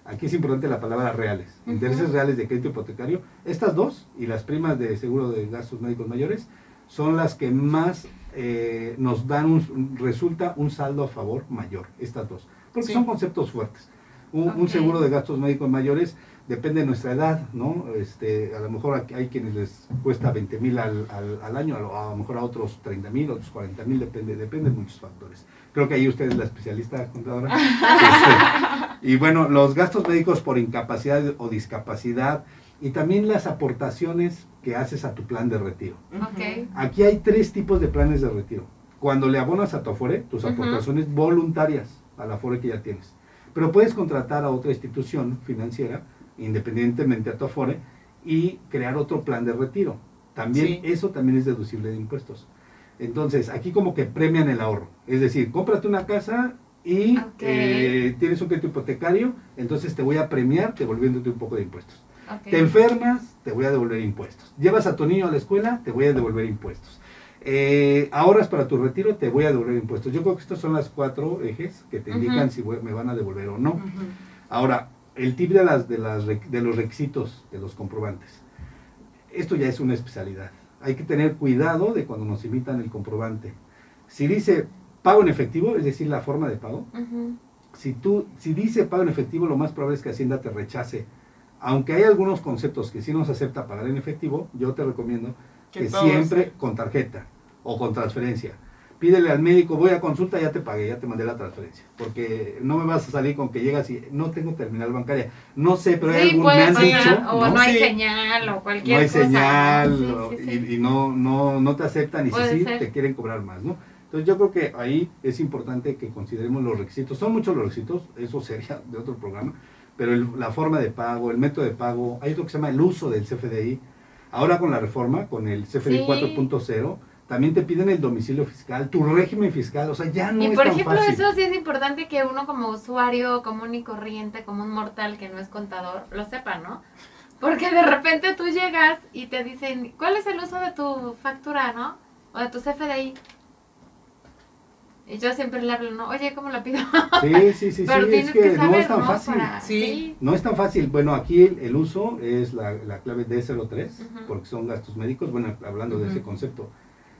Aquí es importante la palabra reales. Intereses reales de crédito hipotecario. Estas dos y las primas de seguro de gastos médicos mayores son las que más eh, nos dan un, resulta un saldo a favor mayor, estas dos. Porque Sí. son conceptos fuertes. Un, seguro de gastos médicos mayores depende de nuestra edad, ¿no? Este, a lo mejor hay quienes les cuesta 20 mil al, al, al año, a lo, a lo mejor a otros 30 mil, otros 40 mil, depende, depende de muchos factores. Creo que ahí usted es la especialista contadora. Este, y bueno, los gastos médicos por incapacidad o discapacidad y también las aportaciones que haces a tu plan de retiro. Aquí hay tres tipos de planes de retiro. Cuando le abonas a tu Afore, tus aportaciones voluntarias al Afore que ya tienes. Pero puedes contratar a otra institución financiera, independientemente a tu Afore, y crear otro plan de retiro. También Sí. eso también es deducible de impuestos. Entonces, aquí como que premian el ahorro. Es decir, cómprate una casa y eh, tienes un crédito hipotecario, entonces te voy a premiar devolviéndote un poco de impuestos. Te enfermas, te voy a devolver impuestos. Llevas a tu niño a la escuela, te voy a devolver impuestos. Eh, ahorras para tu retiro, te voy a devolver impuestos. Yo creo que estos son las cuatro ejes que te indican si voy- me van a devolver o no. Ahora, el tip de, las, de, las, de los requisitos de los comprobantes. Esto ya es una especialidad. Hay que tener cuidado de cuando nos imitan el comprobante. Si dice pago en efectivo, es decir, la forma de pago, si tú, si dice pago en efectivo, lo más probable es que Hacienda te rechace. Aunque hay algunos conceptos que sí nos acepta pagar en efectivo, yo te recomiendo Que siempre con tarjeta o con transferencia. Pídele al médico, voy a consulta, ya te pagué, ya te mandé la transferencia. Porque no me vas a salir con que llegas y no tengo terminal bancaria. No sé, pero hay algún, puede me han pasar, dicho, o no, ¿no? hay Sí. señal o cualquier no hay cosa. ¿no? señal Sí, o- sí, y, no, no, no te aceptan y si sí te quieren cobrar más, ¿no? Entonces yo creo que ahí es importante que consideremos los requisitos. Son muchos los requisitos, eso sería de otro programa, pero el- la forma de pago, el método de pago, hay otro que se llama el uso del CFDI. Ahora con la reforma, con el CFDI Sí. 4.0, también te piden el domicilio fiscal, tu régimen fiscal, o sea, ya no y es por tan ejemplo, fácil. eso sí es importante que uno como usuario común y corriente, como un mortal que no es contador, lo sepa, ¿no? Porque de repente tú llegas y te dicen, ¿cuál es el uso de tu factura, no? O de tu CFDI. Y yo siempre le hablo, ¿no? Oye, ¿cómo la pido? Sí, sí, sí, Pero sí, tienes es que, que saber, no es tan ¿no? fácil. Para- Sí. sí. No es tan fácil. Bueno, aquí el, el uso es la, la clave D03, Ujú. porque son gastos médicos, bueno, hablando de ese concepto.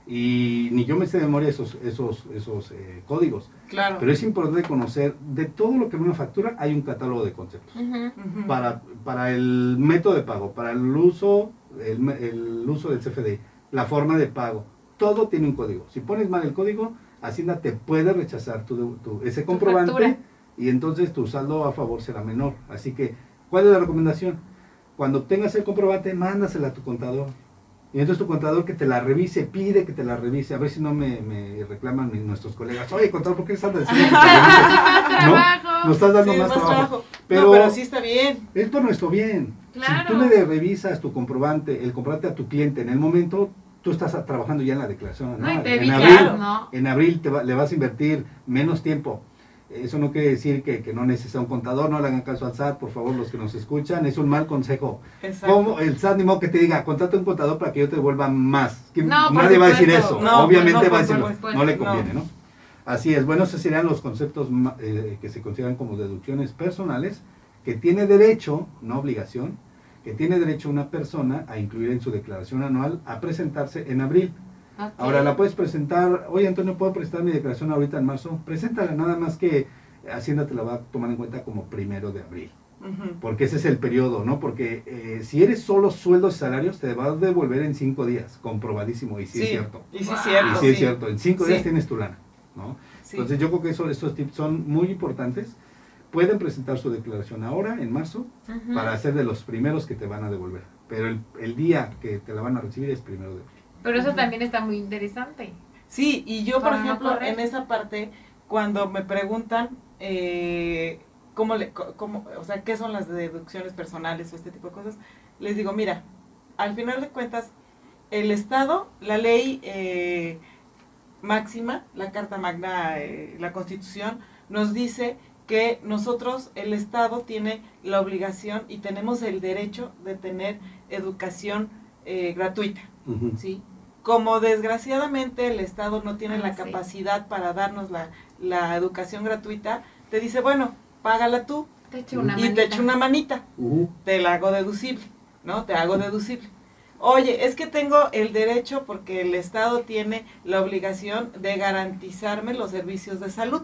Y ni yo me sé de memoria esos, esos, esos eh, códigos. Claro. Pero es importante conocer, de todo lo que ve una factura, hay un catálogo de conceptos. Para, para el método de pago, para el uso, el, me- el uso del CFD, la forma de pago, todo tiene un código. Si pones mal el código, Hacienda te puede rechazar tu, tu- ese comprobante y entonces tu saldo a favor será menor. Así que, ¿cuál es la recomendación? Cuando obtengas el comprobante, mándasela a tu contador. Y entonces tu contador que te la revise, pide que te la revise, a ver si no me, me reclaman mis- nuestros colegas. Oye, contador, ¿por qué estás diciendo que te revise? ¿No? Nos estás dando Sí, más, más trabajo. trabajo. Pero, no, pero sí está bien. es por nuestro bien. Claro. Si tú le revisas tu comprobante, el comprobante a tu cliente en el momento, tú estás trabajando ya en la declaración No, y anual. te en abril, ¿no? en abril te va- le vas a invertir menos tiempo. Eso no quiere decir que, que no necesita un contador, no le hagan caso al SAT, por favor, los que nos escuchan, es un mal consejo. El SAT ni modo que te diga, contrata un contador para que yo te devuelva más. ¿Quién- No, por Nadie va a decir eso, No, obviamente no, va a decirlo, no le conviene, ¿no? Así es, bueno, esos serían los conceptos eh, que se consideran como deducciones personales, que tiene derecho, no obligación, que tiene derecho una persona a incluir en su declaración anual a presentarse en abril. Ahora la puedes presentar, oye Antonio, ¿puedo presentar mi declaración ahorita en marzo? Preséntala, nada más que Hacienda te la va a tomar en cuenta como primero de abril, porque ese es el periodo, ¿no? Porque eh, si eres solo sueldos y salarios, te va a devolver en cinco días, comprobadísimo, y sí, es cierto. Y sí Wow. es cierto. Y sí, es cierto, en cinco días tienes tu lana, ¿no? Entonces yo creo que eso, estos tips son muy importantes. Pueden presentar su declaración ahora, en marzo, para ser de los primeros que te van a devolver. Pero el, el día que te la van a recibir es primero de abril. Pero eso también está muy interesante. Sí, y yo, por ejemplo, correr. en esa parte, cuando me preguntan eh, cómo le, co- cómo, o sea, qué son las deducciones personales o este tipo de cosas, les digo, mira, al final de cuentas, el Estado, la ley eh, máxima, la Carta Magna, eh, la Constitución, nos dice que nosotros, el Estado, tiene la obligación y tenemos el derecho de tener educación eh, gratuita. ¿sí? Como desgraciadamente el Estado no tiene Ah, la sí. capacidad para darnos la, la educación gratuita, te dice, bueno, págala tú Te echo una y manita. te echo una manita, te la hago deducible, ¿no? Te hago deducible. Oye, es que tengo el derecho porque el Estado tiene la obligación de garantizarme los servicios de salud.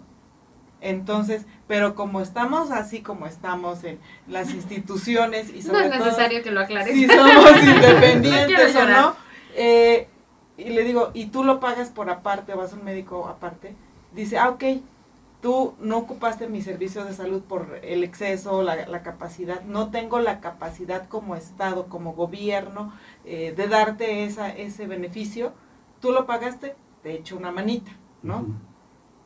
Entonces, pero como estamos así como estamos en las instituciones y No sobre es todo necesario que lo aclares. si somos No independientes o no. eh, y le digo, y tú lo pagas por aparte, o vas a un médico aparte. Dice, ah, ok, tú no ocupaste mi servicio de salud por el exceso, la, la capacidad. No tengo la capacidad como Estado, como gobierno, eh, de darte esa, ese beneficio. Tú lo pagaste, te echo una manita, ¿no?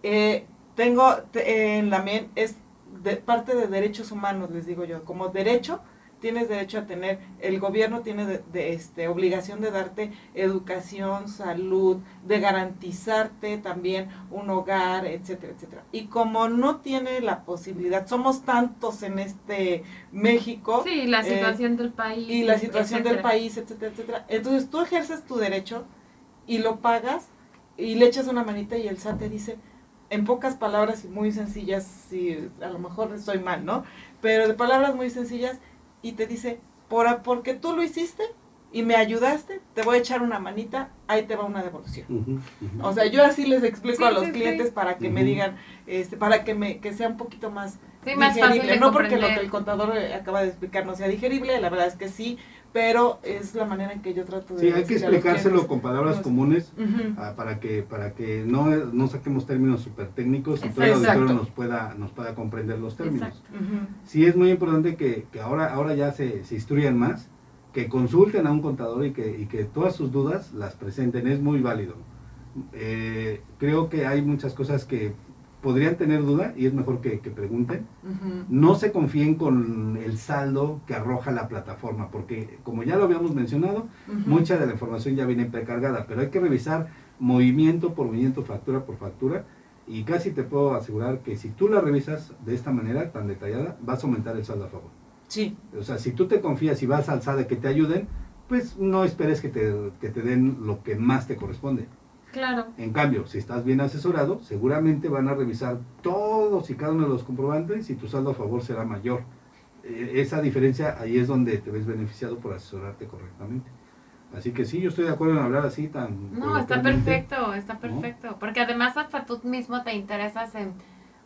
Eh, tengo te- en la men es de, parte de derechos humanos, les digo yo, como derecho tienes derecho a tener, el gobierno tiene de, de, este, obligación de darte educación, salud, de garantizarte también un hogar, etcétera, etcétera. Y como no tiene la posibilidad, somos tantos en este México. Sí, la eh, situación del país. y la situación del país, etcétera, etcétera. Entonces tú ejerces tu derecho y lo pagas y le echas una manita y el SAT te dice, en pocas palabras y muy sencillas, si a lo mejor estoy mal, ¿no? Pero de palabras muy sencillas y te dice, por, a- porque tú lo hiciste y me ayudaste, te voy a echar una manita, ahí te va una devolución. O sea, yo así les explico Sí, a los sí, clientes sí. para que me digan, este, para que me que sea un poquito más Sí, más fácil digerible. de no porque lo que el contador acaba de explicar no sea digerible, la verdad es que sí, pero es la manera en que yo trato de Sí, hay que explicárselo con palabras comunes ah, para que para que no, no saquemos términos súper técnicos y todo el auditorio nos pueda, nos pueda comprender los términos. Sí es muy importante que, que ahora, ahora ya se, se instruyan más, que consulten a un contador y que, y que todas sus dudas las presenten, es muy válido. Eh, creo que hay muchas cosas que podrían tener duda y es mejor que, que pregunten. No se confíen con el saldo que arroja la plataforma, porque como ya lo habíamos mencionado, mucha de la información ya viene precargada, pero hay que revisar movimiento por movimiento, factura por factura, y casi te puedo asegurar que si tú la revisas de esta manera tan detallada, vas a aumentar el saldo a favor. Sí, O sea, si tú te confías y vas al SAD que te ayuden, pues no esperes que te, que te den lo que más te corresponde. Claro. En cambio, si estás bien asesorado, seguramente van a revisar todos y cada uno de los comprobantes y tu saldo a favor será mayor. Eh, esa diferencia ahí es donde te ves beneficiado por asesorarte correctamente. Así que sí, yo estoy de acuerdo en hablar así tan... No, está perfecto, está perfecto. Porque además hasta tú mismo te interesas en,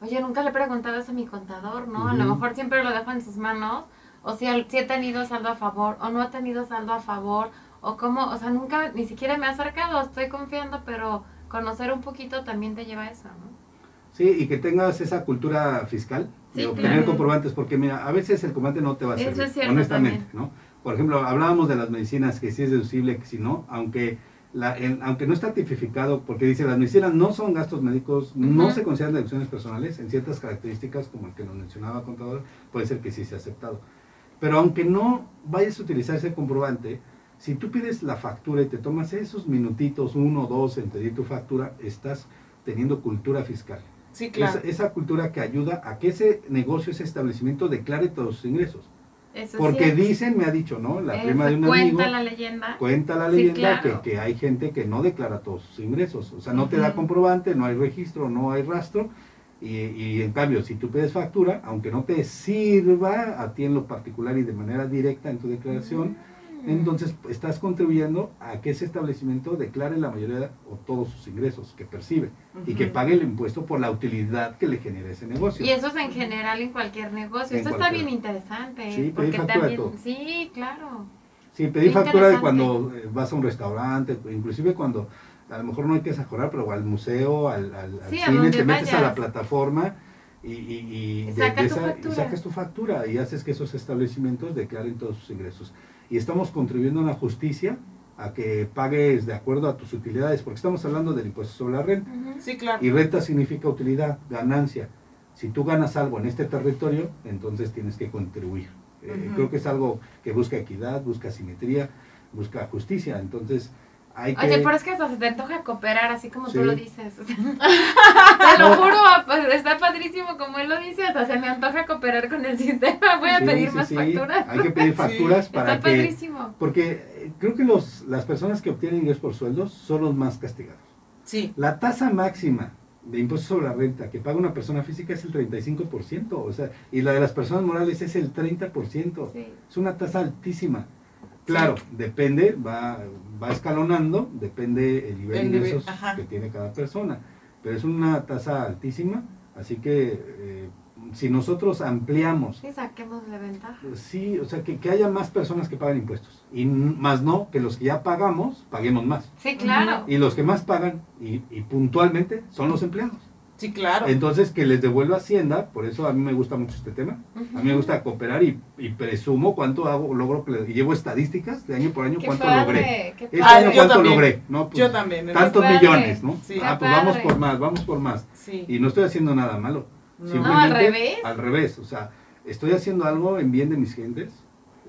oye, nunca le he preguntado eso a mi contador, ¿no? A lo mejor siempre lo dejo en sus manos. O si, si he tenido saldo a favor o no he tenido saldo a favor. O cómo, o sea, nunca, ni siquiera me he acercado, estoy confiando, pero conocer un poquito también te lleva a eso, ¿no? Sí, y que tengas esa cultura fiscal de Sí, obtener claro. comprobantes, porque mira, a veces el comprobante no te va a servir, es cierto honestamente, ¿no? Por ejemplo, hablábamos de las medicinas, que si es deducible, que si no, aunque la, el- aunque no está tipificado, porque dice las medicinas no son gastos médicos, no Ujú. se consideran deducciones personales, en ciertas características, como el que nos mencionaba contador, puede ser que sí sea aceptado. Pero aunque no vayas a utilizar ese comprobante, si tú pides la factura y te tomas esos minutitos, uno o dos, en pedir tu factura, estás teniendo cultura fiscal. sí, claro. Esa, esa cultura que ayuda a que ese negocio, ese establecimiento declare todos sus ingresos. Eso es Porque dicen, me ha dicho, ¿no? La Eso, prima de un cuenta amigo la leyenda. cuenta la Sí, leyenda claro. que, que hay gente que no declara todos sus ingresos. O sea, no te da comprobante, no hay registro, no hay rastro. Y, y en cambio, si tú pides factura, aunque no te sirva a ti en lo particular y de manera directa en tu declaración. Entonces estás contribuyendo a que ese establecimiento declare la mayoría o todos sus ingresos que percibe y que pague el impuesto por la utilidad que le genera ese negocio. Y eso es en general en cualquier negocio. En Esto está bien interesante. Sí, pedir porque factura de también, todo. sí, claro. Sí, pedir factura de cuando eh, vas a un restaurante, inclusive cuando a lo mejor no hay que exagerar, pero al museo, al, al- al Sí, cine, te metes a la plataforma y, y- y de- de esa- sacas tu factura y haces que esos establecimientos declaren todos sus ingresos. Y estamos contribuyendo a la justicia a que pagues de acuerdo a tus utilidades, porque estamos hablando del impuesto sobre la renta. Sí, claro. Y renta significa utilidad, ganancia. Si tú ganas algo en este territorio, entonces tienes que contribuir. Eh. Creo que es algo que busca equidad, busca simetría, busca justicia. Entonces, hay que... Oye, pero es que hasta se te antoja cooperar, así como Sí. tú lo dices. te lo juro, pues, está padrísimo como él lo dice, hasta se me antoja cooperar con el sistema. Voy a Sí, pedir sí, más sí. facturas. Hay que pedir facturas para Está que... padrísimo. Porque eh, creo que los, las personas que obtienen ingresos por sueldos son los más castigados. Sí, La tasa máxima de impuesto sobre la renta que paga una persona física es el 35%, o sea, y la de las personas morales es el 30%. Sí. Es una tasa altísima. Claro, depende, va, va escalonando, depende el nivel de El nivel, ingresos ajá. que tiene cada persona. Pero es una tasa altísima, así que eh, si nosotros ampliamos, Sí, saquemos de ventaja. sí, o sea, que, que haya más personas que paguen impuestos, y más no, que los que ya pagamos, paguemos más. Sí, claro. Y los que más pagan, y, y puntualmente, son los empleados. Sí, claro. Entonces, que les devuelva Hacienda, por eso a mí me gusta mucho este tema. A mí me gusta cooperar y, y presumo cuánto hago, logro, que le- y llevo estadísticas de año por año Qué cuánto padre, logré. qué Este Ah, año yo cuánto también. logré, ¿no? Pues, Yo también. en Tantos millones, ¿no? Sí. Ah, pues vamos por más, vamos por más. Sí. Y no estoy haciendo nada malo. No. Simplemente al revés. Al revés, o sea, estoy haciendo algo en bien de mis gentes.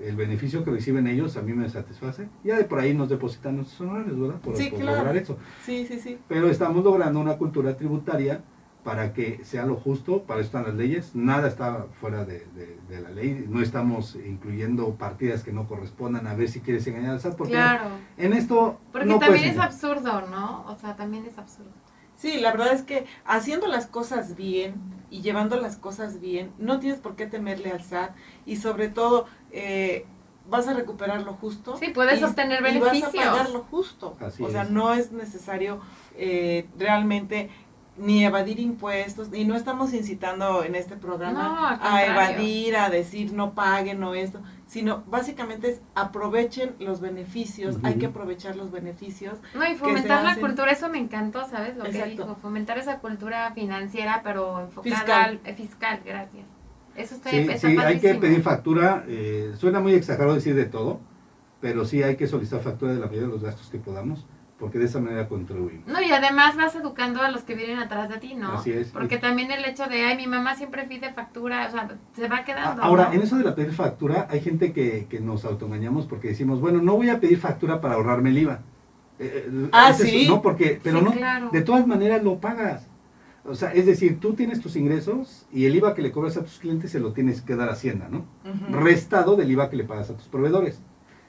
el beneficio que reciben ellos a mí me satisface. Ya de por ahí nos depositan nuestros honorarios, ¿verdad? Por, Sí, por claro. lograr eso. Sí, sí, sí. Pero estamos logrando una cultura tributaria para que sea lo justo, para eso están las leyes, nada está fuera de, de- de la ley, no estamos incluyendo partidas que no correspondan a ver si quieres engañar al SAT, porque Claro. en esto Porque no también puedes es absurdo, ¿no? O sea, también es absurdo. Sí, la verdad es que haciendo las cosas bien y llevando las cosas bien, no tienes por qué temerle al SAT y sobre todo eh, vas a recuperar lo justo. Sí, puedes y- obtener y vas a beneficios. pagar lo justo. Así o sea, es. no es necesario eh, realmente ni evadir impuestos, y no estamos incitando en este programa No, a evadir, a decir no paguen o esto, sino básicamente es aprovechen los beneficios, hay Ujú. que aprovechar los beneficios No, y fomentar la hacen. cultura, eso me encantó, ¿sabes? Lo que Exacto. dijo, fomentar esa cultura financiera, pero enfocada Fiscal. al eh, fiscal, gracias. Eso está, Sí, está sí, hay que pedir factura, eh, suena muy exagerado decir de todo, pero sí hay que solicitar factura de la mayoría de los gastos que podamos, porque de esa manera contribuimos. No, y además vas educando a los que vienen atrás de ti, ¿no? Así es. Porque también el hecho de, ay, mi mamá siempre pide factura, o sea, se va quedando. Ahora, ¿no? en eso de la pedir factura, hay gente que, que nos autoengañamos porque decimos, bueno, no voy a pedir factura para ahorrarme el IVA. Eh, eh, Ah, eso, ¿sí? No, porque, pero Sí, no, claro. de todas maneras lo pagas. O sea, es decir, tú tienes tus ingresos y el IVA que le cobras a tus clientes se lo tienes que dar a Hacienda, ¿no? Restado del IVA que le pagas a tus proveedores.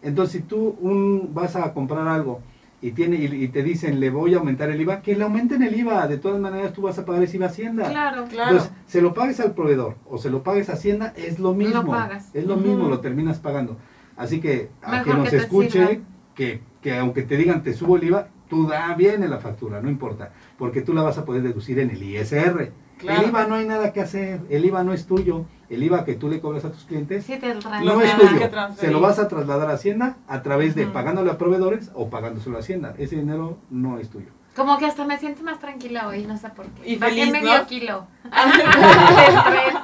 Entonces, si tú un, vas a comprar algo y, tiene, y, y te dicen, le voy a aumentar el IVA, que le aumenten el IVA. De todas maneras, tú vas a pagar ese IVA a Hacienda. Claro. Claro. Entonces, se lo pagues al proveedor o se lo pagues a Hacienda, es lo mismo. pagas. Es lo mismo, lo terminas pagando. Así que a quien nos que escuche, que, que aunque te digan te subo el IVA, tú da bien en la factura, no importa, porque tú la vas a poder deducir en el ISR. Claro. El IVA no hay nada que hacer, el IVA no es tuyo, el IVA que tú le cobras a tus clientes Sí, te Lo no es tuyo, que se lo vas a trasladar a Hacienda a través de Ujú. pagándole a proveedores o pagándoselo a Hacienda. Ese dinero no es tuyo. Como que hasta me siento más tranquila hoy, no sé por qué. Y Bajé feliz, medio ¿no? kilo. Estrés.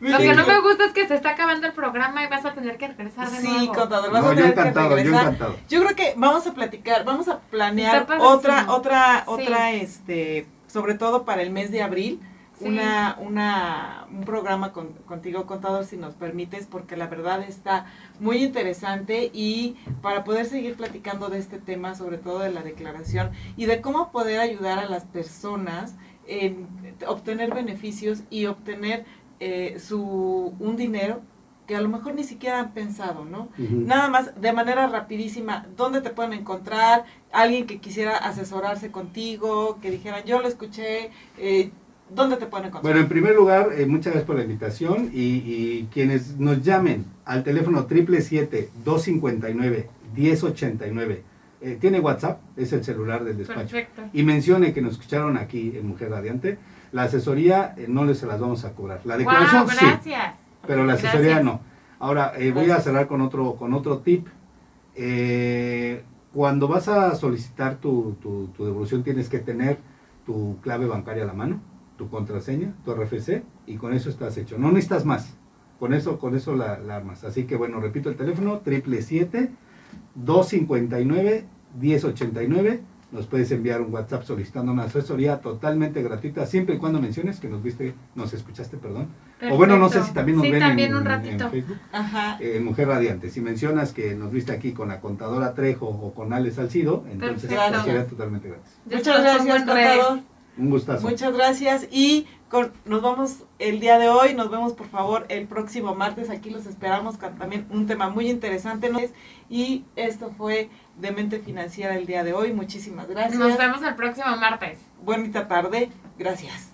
Lo que no Sí. me gusta es que se está acabando el programa y vas a tener que regresar de Sí, nuevo. contador, vas No, a yo tener que encantado, yo regresar. encantado. Yo creo que vamos a platicar, vamos a planear otra, otra, Sí. otra, este, sobre todo para el mes de abril, Sí. una, una, un programa con- contigo, contador, si nos permites, porque la verdad está muy interesante y para poder seguir platicando de este tema, sobre todo de la declaración y de cómo poder ayudar a las personas en obtener beneficios y obtener eh, su un dinero que a lo mejor ni siquiera han pensado, ¿no? Nada más, de manera rapidísima, ¿dónde te pueden encontrar? Alguien que quisiera asesorarse contigo, que dijera, yo lo escuché, eh, ¿dónde te pueden encontrar? Bueno, en primer lugar, eh, muchas gracias por la invitación y, y quienes nos llamen al teléfono 777-259-1089. Eh, tiene WhatsApp, es el celular del despacho. Perfecto. Y mencione que nos escucharon aquí en Mujer Radiante. La asesoría eh, no les se las vamos a cobrar. La declaración Wow, sí, gracias. pero la asesoría Gracias. no. Ahora, eh, voy a cerrar con otro, con otro tip. Cuando vas a solicitar tu, tu- tu devolución tienes que tener tu clave bancaria a la mano, tu contraseña, tu RFC y con eso estás hecho. No necesitas más. Con eso, con eso la, la armas. Así que bueno, repito el teléfono, 777-259-1089. Nos puedes enviar un WhatsApp solicitando una asesoría totalmente gratuita, siempre y cuando menciones que nos viste, nos escuchaste, perdón. O bueno, no sé si también nos sí, ven también en, un ratito. en Facebook. Ajá. Eh, Mujer Radiante. Si mencionas que nos viste aquí con la contadora Trejo o con Ale Salcido, entonces sería totalmente gratis. Muchas gracias, contador. Un gustazo. Muchas gracias y con, nos vamos el día de hoy, nos vemos por favor el próximo martes, aquí los esperamos con también un tema muy interesante ¿no? y esto fue de mente financiera el día de hoy, muchísimas gracias, Nos vemos el próximo martes. bonita tarde, gracias.